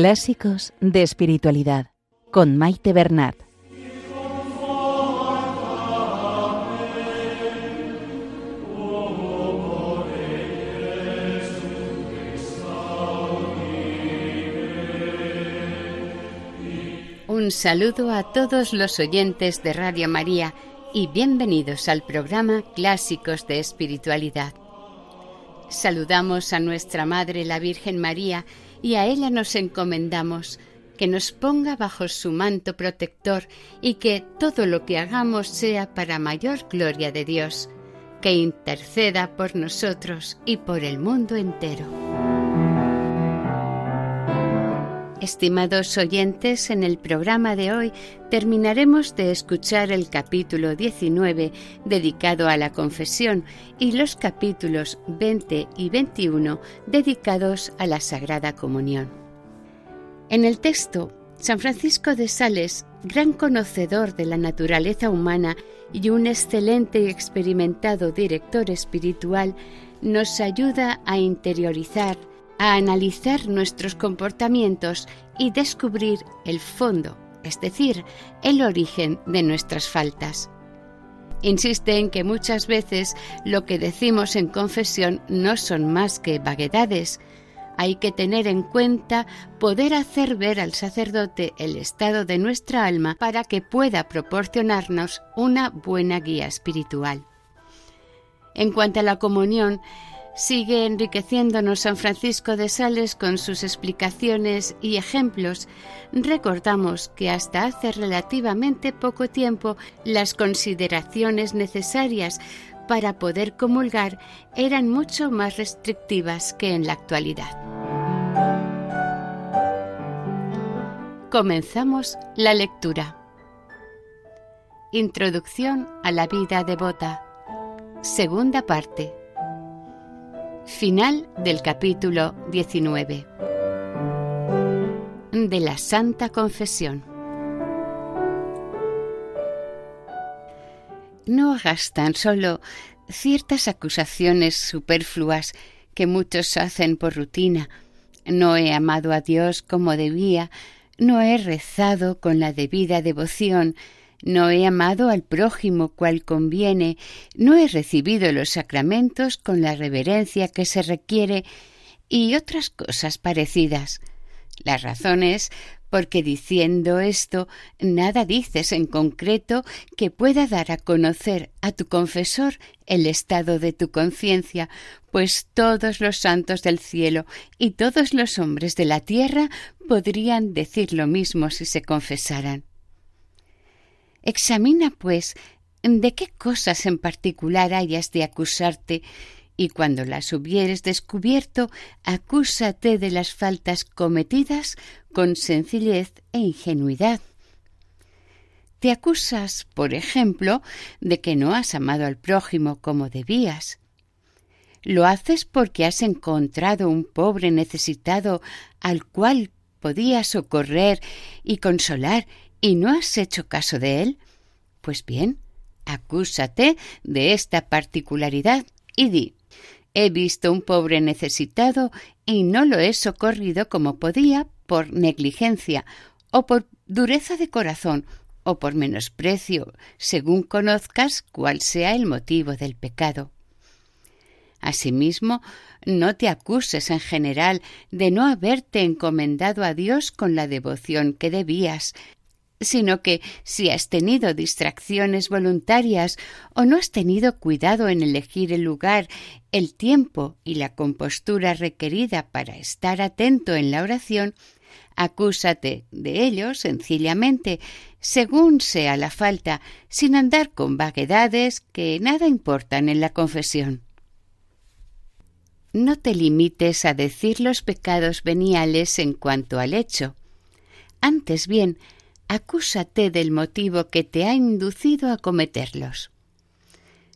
Clásicos de Espiritualidad con Maite Bernat. Un saludo a todos los oyentes de Radio María y bienvenidos al programa Clásicos de Espiritualidad. Saludamos a nuestra Madre la Virgen María y a ella nos encomendamos que nos ponga bajo su manto protector y que todo lo que hagamos sea para mayor gloria de Dios, que interceda por nosotros y por el mundo entero. Estimados oyentes, en el programa de hoy terminaremos de escuchar el capítulo 19 dedicado a la confesión y los capítulos 20 y 21 dedicados a la Sagrada Comunión. En el texto, San Francisco de Sales, gran conocedor de la naturaleza humana y un excelente y experimentado director espiritual, nos ayuda a interiorizar a analizar nuestros comportamientos y descubrir el fondo, es decir, el origen de nuestras faltas. Insiste en que muchas veces lo que decimos en confesión no son más que vaguedades. Hay que tener en cuenta poder hacer ver al sacerdote el estado de nuestra alma para que pueda proporcionarnos una buena guía espiritual. En cuanto a la comunión, Sigue enriqueciéndonos San Francisco de Sales con sus explicaciones y ejemplos. Recordamos que hasta hace relativamente poco tiempo las consideraciones necesarias para poder comulgar eran mucho más restrictivas que en la actualidad. Comenzamos la lectura. Introducción a la vida devota. Segunda parte. Final del capítulo 19 de la Santa Confesión. No hagas tan solo ciertas acusaciones superfluas que muchos hacen por rutina. No he amado a Dios como debía, no he rezado con la debida devoción, no he amado al prójimo cual conviene, no he recibido los sacramentos con la reverencia que se requiere y otras cosas parecidas. La razón es porque diciendo esto nada dices en concreto que pueda dar a conocer a tu confesor el estado de tu conciencia, pues todos los santos del cielo y todos los hombres de la tierra podrían decir lo mismo si se confesaran. Examina, pues, de qué cosas en particular hayas de acusarte, y cuando las hubieres descubierto, acúsate de las faltas cometidas con sencillez e ingenuidad. Te acusas, por ejemplo, de que no has amado al prójimo como debías. Lo haces porque has encontrado un pobre necesitado al cual podías socorrer y consolar y no has hecho caso de él, pues bien, acúsate de esta particularidad y di He visto un pobre necesitado y no lo he socorrido como podía por negligencia o por dureza de corazón o por menosprecio, según conozcas cuál sea el motivo del pecado. Asimismo, no te acuses en general de no haberte encomendado a Dios con la devoción que debías, sino que si has tenido distracciones voluntarias o no has tenido cuidado en elegir el lugar, el tiempo y la compostura requerida para estar atento en la oración, acúsate de ello sencillamente, según sea la falta, sin andar con vaguedades que nada importan en la confesión. No te limites a decir los pecados veniales en cuanto al hecho. Antes bien, acúsate del motivo que te ha inducido a cometerlos.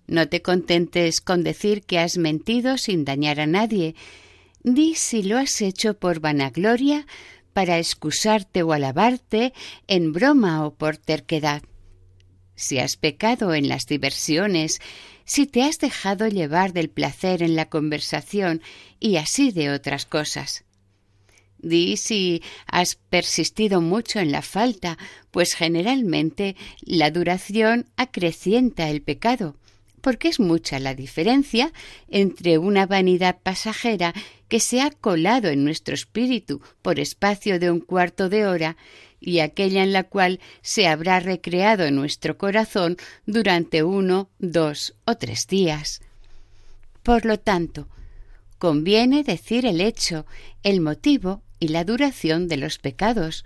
No te contentes con decir que has mentido sin dañar a nadie. Di si lo has hecho por vanagloria, para excusarte o alabarte, en broma o por terquedad. Si has pecado en las diversiones, si te has dejado llevar del placer en la conversación y así de otras cosas. Di si has persistido mucho en la falta, pues generalmente la duración acrecienta el pecado, porque es mucha la diferencia entre una vanidad pasajera que se ha colado en nuestro espíritu por espacio de un cuarto de hora y aquella en la cual se habrá recreado en nuestro corazón durante uno, dos o tres días. Por lo tanto, conviene decir el hecho, el motivo y la duración de los pecados,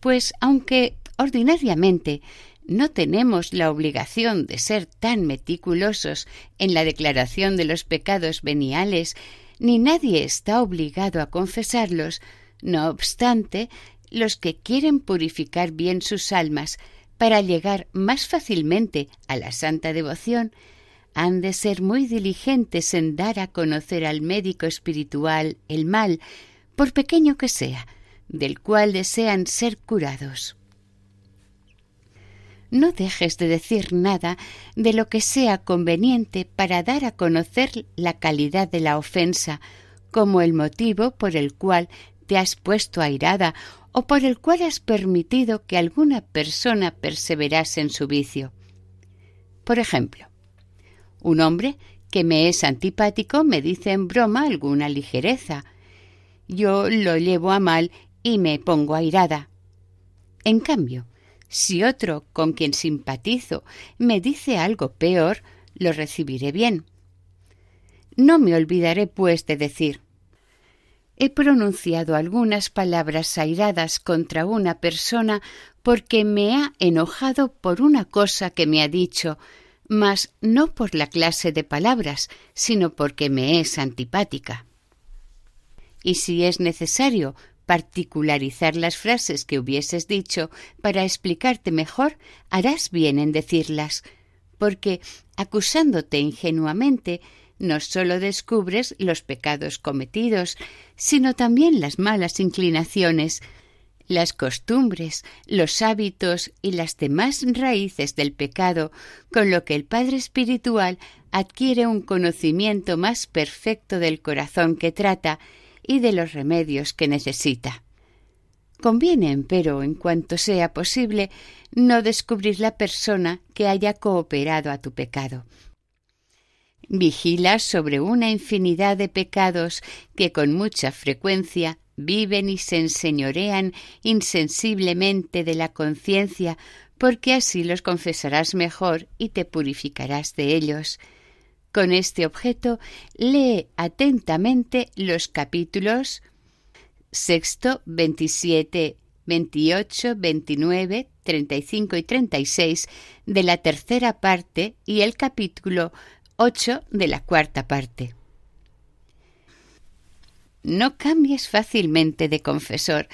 pues aunque ordinariamente no tenemos la obligación de ser tan meticulosos en la declaración de los pecados veniales, ni nadie está obligado a confesarlos, no obstante, los que quieren purificar bien sus almas para llegar más fácilmente a la santa devoción, han de ser muy diligentes en dar a conocer al médico espiritual el mal, por pequeño que sea, del cual desean ser curados. No dejes de decir nada de lo que sea conveniente para dar a conocer la calidad de la ofensa, como el motivo por el cual te has puesto airada o por el cual has permitido que alguna persona perseverase en su vicio. Por ejemplo, un hombre que me es antipático me dice en broma alguna ligereza. Yo lo llevo a mal y me pongo airada. En cambio, si otro con quien simpatizo me dice algo peor, lo recibiré bien. No me olvidaré, pues, de decir he pronunciado algunas palabras airadas contra una persona porque me ha enojado por una cosa que me ha dicho, mas no por la clase de palabras, sino porque me es antipática. Y si es necesario particularizar las frases que hubieses dicho para explicarte mejor, harás bien en decirlas, porque, acusándote ingenuamente, no sólo descubres los pecados cometidos, sino también las malas inclinaciones, las costumbres, los hábitos y las demás raíces del pecado, con lo que el Padre Espiritual adquiere un conocimiento más perfecto del corazón que trata y de los remedios que necesita. Conviene, empero, en cuanto sea posible, no descubrir la persona que haya cooperado a tu pecado vigilas sobre una infinidad de pecados que con mucha frecuencia viven y se enseñorean insensiblemente de la conciencia, porque así los confesarás mejor y te purificarás de ellos. Con este objeto, lee atentamente los capítulos sexto, veintisiete, veintiocho, veintinueve, treinta y cinco y treinta y seis de la tercera parte y el capítulo 8 de la cuarta parte. No cambies fácilmente de confesor,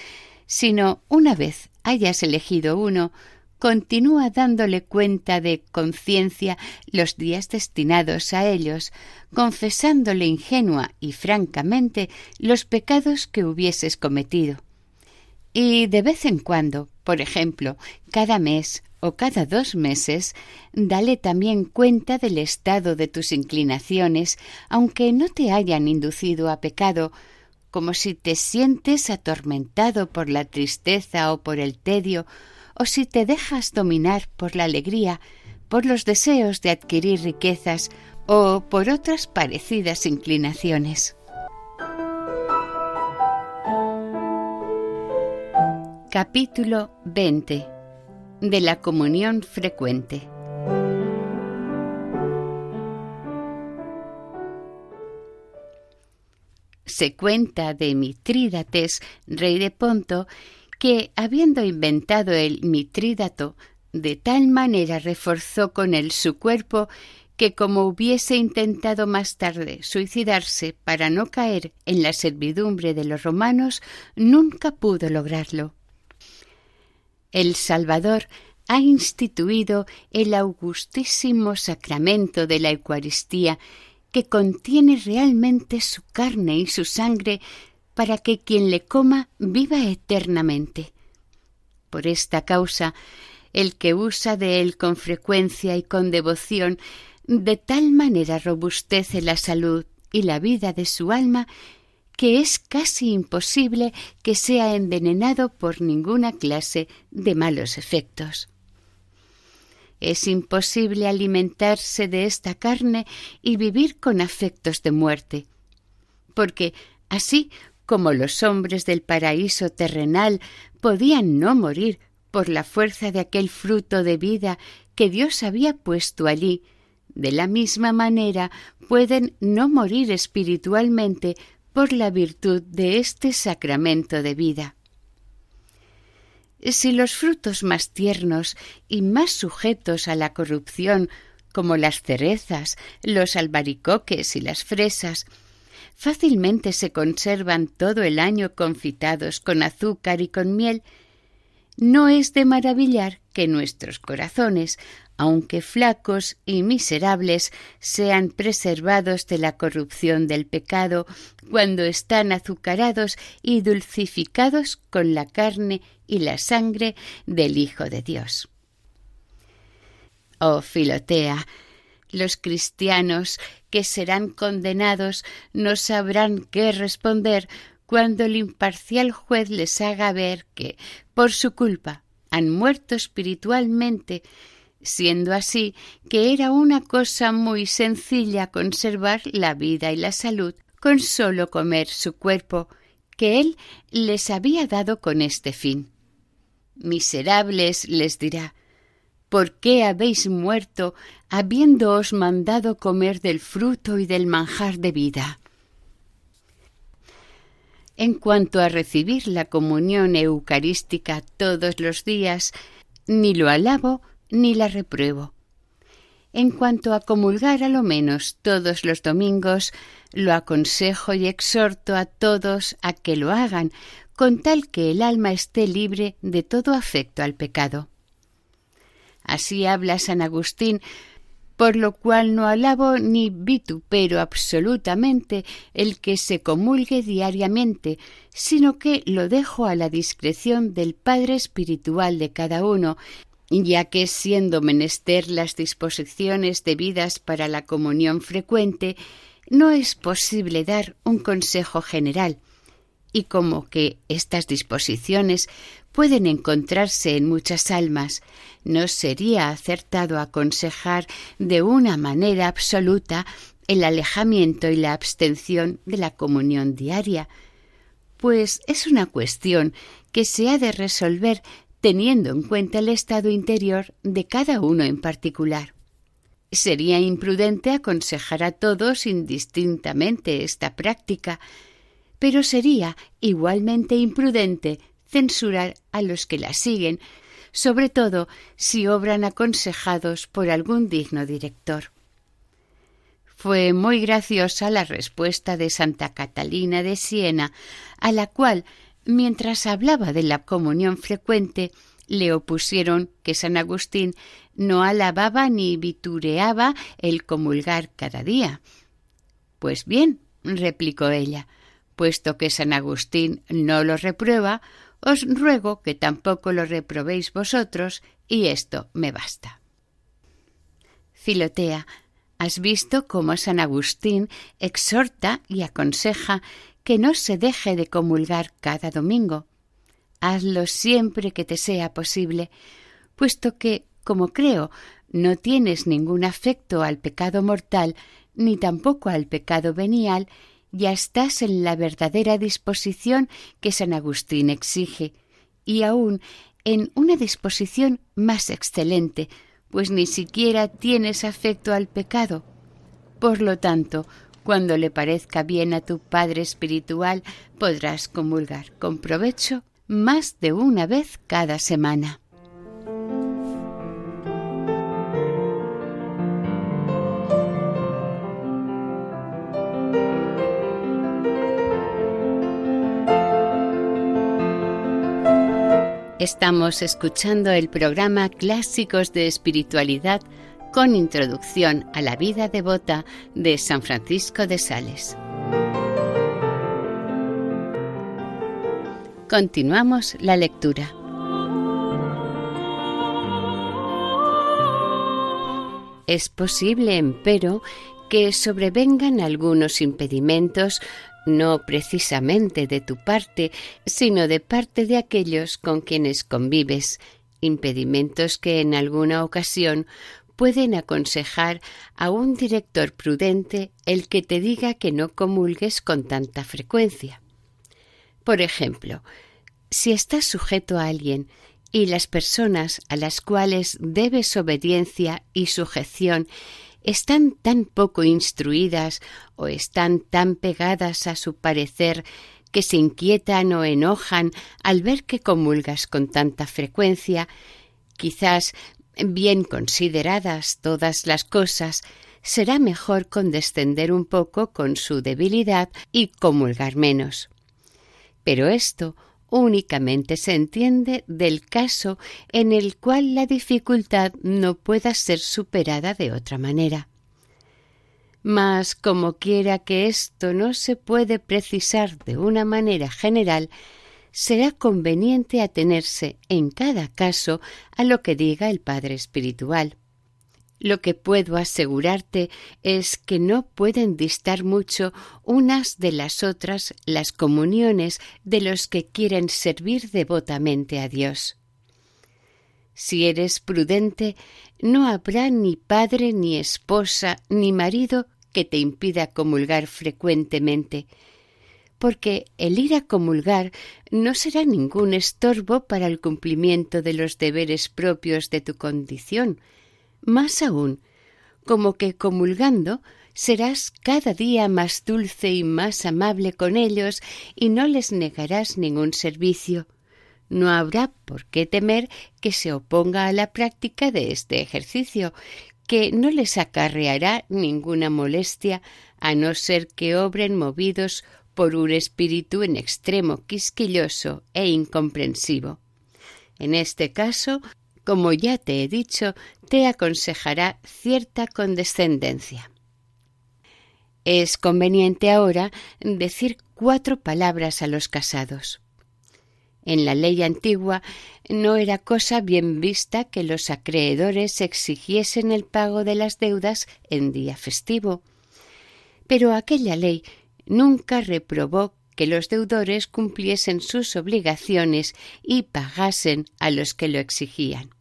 sino una vez hayas elegido uno, continúa dándole cuenta de conciencia los días destinados a ellos, confesándole ingenua y francamente los pecados que hubieses cometido. Y de vez en cuando, por ejemplo, cada mes o cada dos meses, dale también cuenta del estado de tus inclinaciones, aunque no te hayan inducido a pecado, como si te sientes atormentado por la tristeza o por el tedio, o si te dejas dominar por la alegría, por los deseos de adquirir riquezas o por otras parecidas inclinaciones. Capítulo 20 de la comunión frecuente. Se cuenta de Mitrídates, rey de Ponto, que, habiendo inventado el mitrídato, de tal manera reforzó con él su cuerpo que como hubiese intentado más tarde suicidarse para no caer en la servidumbre de los romanos, nunca pudo lograrlo. El Salvador ha instituido el augustísimo sacramento de la Eucaristía, que contiene realmente su carne y su sangre para que quien le coma viva eternamente. Por esta causa, el que usa de él con frecuencia y con devoción, de tal manera robustece la salud y la vida de su alma, que es casi imposible que sea envenenado por ninguna clase de malos efectos. Es imposible alimentarse de esta carne y vivir con afectos de muerte, porque así como los hombres del paraíso terrenal podían no morir por la fuerza de aquel fruto de vida que Dios había puesto allí, de la misma manera pueden no morir espiritualmente por la virtud de este sacramento de vida. Si los frutos más tiernos y más sujetos a la corrupción, como las cerezas, los albaricoques y las fresas, fácilmente se conservan todo el año confitados con azúcar y con miel, no es de maravillar que nuestros corazones, aunque flacos y miserables, sean preservados de la corrupción del pecado cuando están azucarados y dulcificados con la carne y la sangre del Hijo de Dios. Oh Filotea, los cristianos que serán condenados no sabrán qué responder cuando el imparcial juez les haga ver que, por su culpa, han muerto espiritualmente, siendo así que era una cosa muy sencilla conservar la vida y la salud con sólo comer su cuerpo, que él les había dado con este fin. Miserables, les dirá, ¿por qué habéis muerto habiéndoos mandado comer del fruto y del manjar de vida? En cuanto a recibir la comunión eucarística todos los días, ni lo alabo ni la repruebo. En cuanto a comulgar a lo menos todos los domingos, lo aconsejo y exhorto a todos a que lo hagan, con tal que el alma esté libre de todo afecto al pecado. Así habla San Agustín por lo cual no alabo ni vitupero absolutamente el que se comulgue diariamente, sino que lo dejo a la discreción del Padre espiritual de cada uno, ya que siendo menester las disposiciones debidas para la comunión frecuente, no es posible dar un consejo general, y como que estas disposiciones pueden encontrarse en muchas almas, no sería acertado aconsejar de una manera absoluta el alejamiento y la abstención de la comunión diaria, pues es una cuestión que se ha de resolver teniendo en cuenta el estado interior de cada uno en particular. Sería imprudente aconsejar a todos indistintamente esta práctica, pero sería igualmente imprudente censurar a los que la siguen, sobre todo si obran aconsejados por algún digno director. Fue muy graciosa la respuesta de Santa Catalina de Siena, a la cual, mientras hablaba de la comunión frecuente, le opusieron que San Agustín no alababa ni vitureaba el comulgar cada día. Pues bien, replicó ella, puesto que San Agustín no lo reprueba, os ruego que tampoco lo reprobéis vosotros, y esto me basta. Filotea, has visto cómo San Agustín exhorta y aconseja que no se deje de comulgar cada domingo. Hazlo siempre que te sea posible, puesto que, como creo, no tienes ningún afecto al pecado mortal ni tampoco al pecado venial, ya estás en la verdadera disposición que San Agustín exige, y aún en una disposición más excelente, pues ni siquiera tienes afecto al pecado. Por lo tanto, cuando le parezca bien a tu Padre Espiritual, podrás comulgar con provecho más de una vez cada semana. Estamos escuchando el programa Clásicos de Espiritualidad con introducción a la vida devota de San Francisco de Sales. Continuamos la lectura. Es posible, empero, que sobrevengan algunos impedimentos, no precisamente de tu parte, sino de parte de aquellos con quienes convives, impedimentos que en alguna ocasión pueden aconsejar a un director prudente el que te diga que no comulgues con tanta frecuencia. Por ejemplo, si estás sujeto a alguien y las personas a las cuales debes obediencia y sujeción están tan poco instruidas o están tan pegadas a su parecer que se inquietan o enojan al ver que comulgas con tanta frecuencia, quizás bien consideradas todas las cosas, será mejor condescender un poco con su debilidad y comulgar menos. Pero esto únicamente se entiende del caso en el cual la dificultad no pueda ser superada de otra manera. Mas como quiera que esto no se puede precisar de una manera general, será conveniente atenerse en cada caso a lo que diga el Padre Espiritual. Lo que puedo asegurarte es que no pueden distar mucho unas de las otras las comuniones de los que quieren servir devotamente a Dios. Si eres prudente, no habrá ni padre, ni esposa, ni marido que te impida comulgar frecuentemente, porque el ir a comulgar no será ningún estorbo para el cumplimiento de los deberes propios de tu condición. Más aún, como que comulgando serás cada día más dulce y más amable con ellos y no les negarás ningún servicio. No habrá por qué temer que se oponga a la práctica de este ejercicio, que no les acarreará ninguna molestia a no ser que obren movidos por un espíritu en extremo quisquilloso e incomprensivo. En este caso, como ya te he dicho, te aconsejará cierta condescendencia. Es conveniente ahora decir cuatro palabras a los casados. En la ley antigua no era cosa bien vista que los acreedores exigiesen el pago de las deudas en día festivo. Pero aquella ley nunca reprobó que los deudores cumpliesen sus obligaciones y pagasen a los que lo exigían.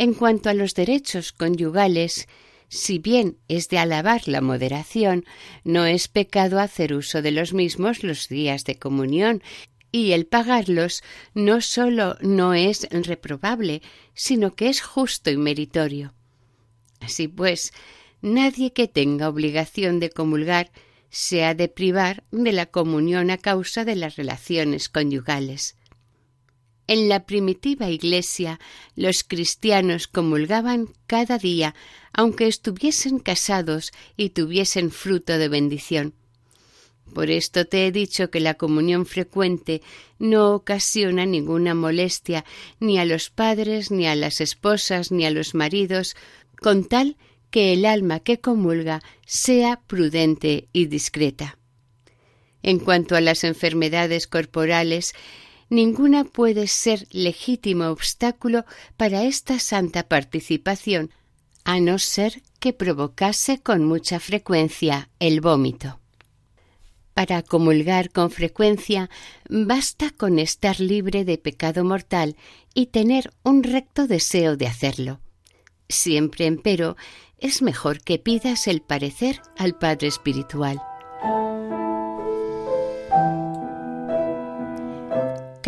En cuanto a los derechos conyugales, si bien es de alabar la moderación, no es pecado hacer uso de los mismos los días de comunión, y el pagarlos no sólo no es reprobable, sino que es justo y meritorio. Así pues, nadie que tenga obligación de comulgar se ha de privar de la comunión a causa de las relaciones conyugales. En la primitiva Iglesia los cristianos comulgaban cada día, aunque estuviesen casados y tuviesen fruto de bendición. Por esto te he dicho que la comunión frecuente no ocasiona ninguna molestia ni a los padres, ni a las esposas, ni a los maridos, con tal que el alma que comulga sea prudente y discreta. En cuanto a las enfermedades corporales, ninguna puede ser legítimo obstáculo para esta santa participación, a no ser que provocase con mucha frecuencia el vómito. Para comulgar con frecuencia basta con estar libre de pecado mortal y tener un recto deseo de hacerlo. Siempre, empero, es mejor que pidas el parecer al Padre Espiritual.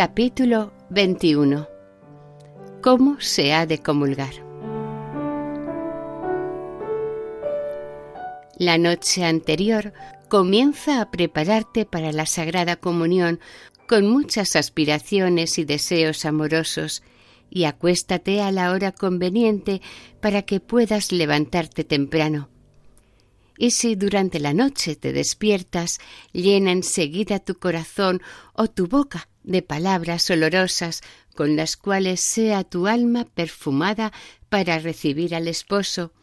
Capítulo 21 ¿Cómo se ha de comulgar? La noche anterior comienza a prepararte para la Sagrada Comunión con muchas aspiraciones y deseos amorosos y acuéstate a la hora conveniente para que puedas levantarte temprano. Y si durante la noche te despiertas, llena enseguida tu corazón o tu boca de palabras olorosas con las cuales sea tu alma perfumada para recibir al esposo,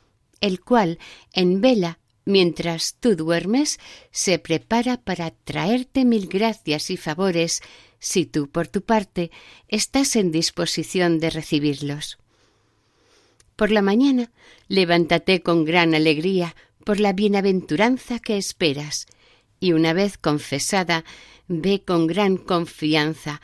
el cual en vela mientras tú duermes se prepara para traerte mil gracias y favores si tú, por tu parte, estás en disposición de recibirlos. Por la mañana, levántate con gran alegría, por la bienaventuranza que esperas, y una vez confesada, ve con gran confianza,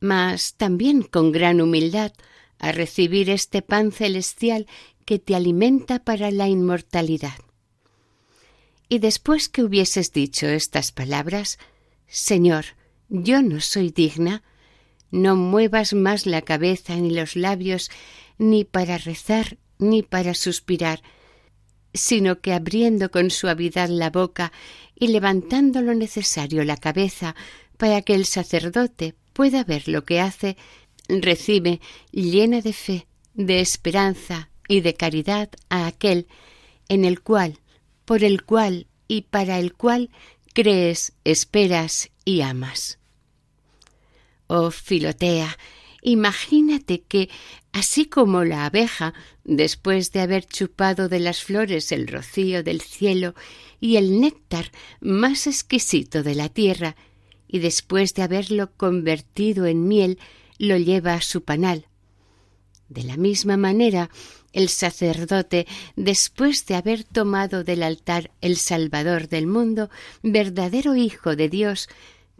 mas también con gran humildad, a recibir este pan celestial que te alimenta para la inmortalidad. Y después que hubieses dicho estas palabras, Señor, yo no soy digna, no muevas más la cabeza ni los labios, ni para rezar, ni para suspirar, sino que abriendo con suavidad la boca y levantando lo necesario la cabeza para que el sacerdote pueda ver lo que hace, recibe llena de fe, de esperanza y de caridad a aquel en el cual, por el cual y para el cual crees, esperas y amas. Oh Filotea, imagínate que, así como la abeja, después de haber chupado de las flores el rocío del cielo y el néctar más exquisito de la tierra, y después de haberlo convertido en miel, lo lleva a su panal. De la misma manera, el sacerdote, después de haber tomado del altar el Salvador del mundo, verdadero Hijo de Dios,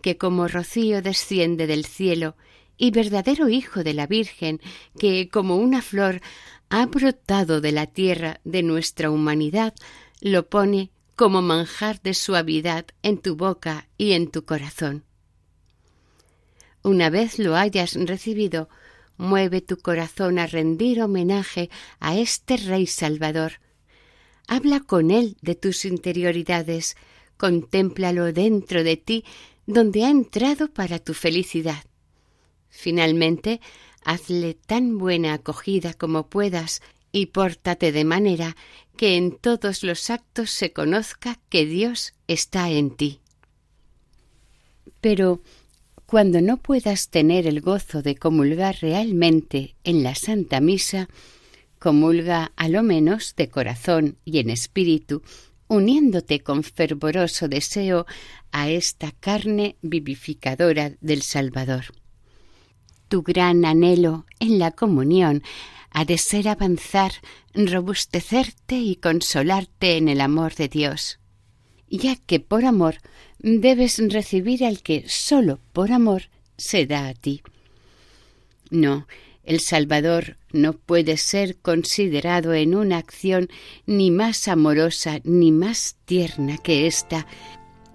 que como rocío desciende del cielo, y verdadero Hijo de la Virgen, que como una flor ha brotado de la tierra de nuestra humanidad, lo pone como manjar de suavidad en tu boca y en tu corazón. Una vez lo hayas recibido, mueve tu corazón a rendir homenaje a este Rey Salvador. Habla con él de tus interioridades, contémplalo dentro de ti, donde ha entrado para tu felicidad. Finalmente, hazle tan buena acogida como puedas y pórtate de manera que en todos los actos se conozca que Dios está en ti. Pero cuando no puedas tener el gozo de comulgar realmente en la Santa Misa, comulga a lo menos de corazón y en espíritu, uniéndote con fervoroso deseo a esta carne vivificadora del Salvador. Tu gran anhelo en la comunión ha de ser avanzar, robustecerte y consolarte en el amor de Dios, ya que por amor debes recibir al que sólo por amor se da a ti. No, el Salvador no puede ser considerado en una acción ni más amorosa ni más tierna que ésta,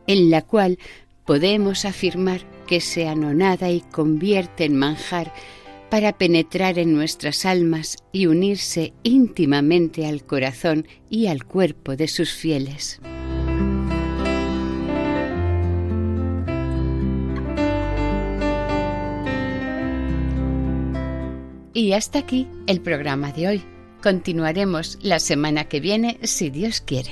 en la cual podemos afirmar que se anonada y convierte en manjar para penetrar en nuestras almas y unirse íntimamente al corazón y al cuerpo de sus fieles. Y hasta aquí el programa de hoy. Continuaremos la semana que viene si Dios quiere.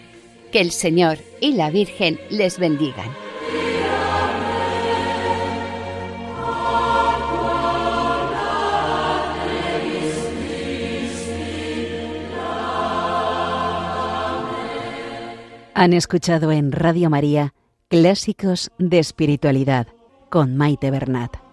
Que el Señor y la Virgen les bendigan. Han escuchado en Radio María Clásicos de Espiritualidad con Maite Bernat.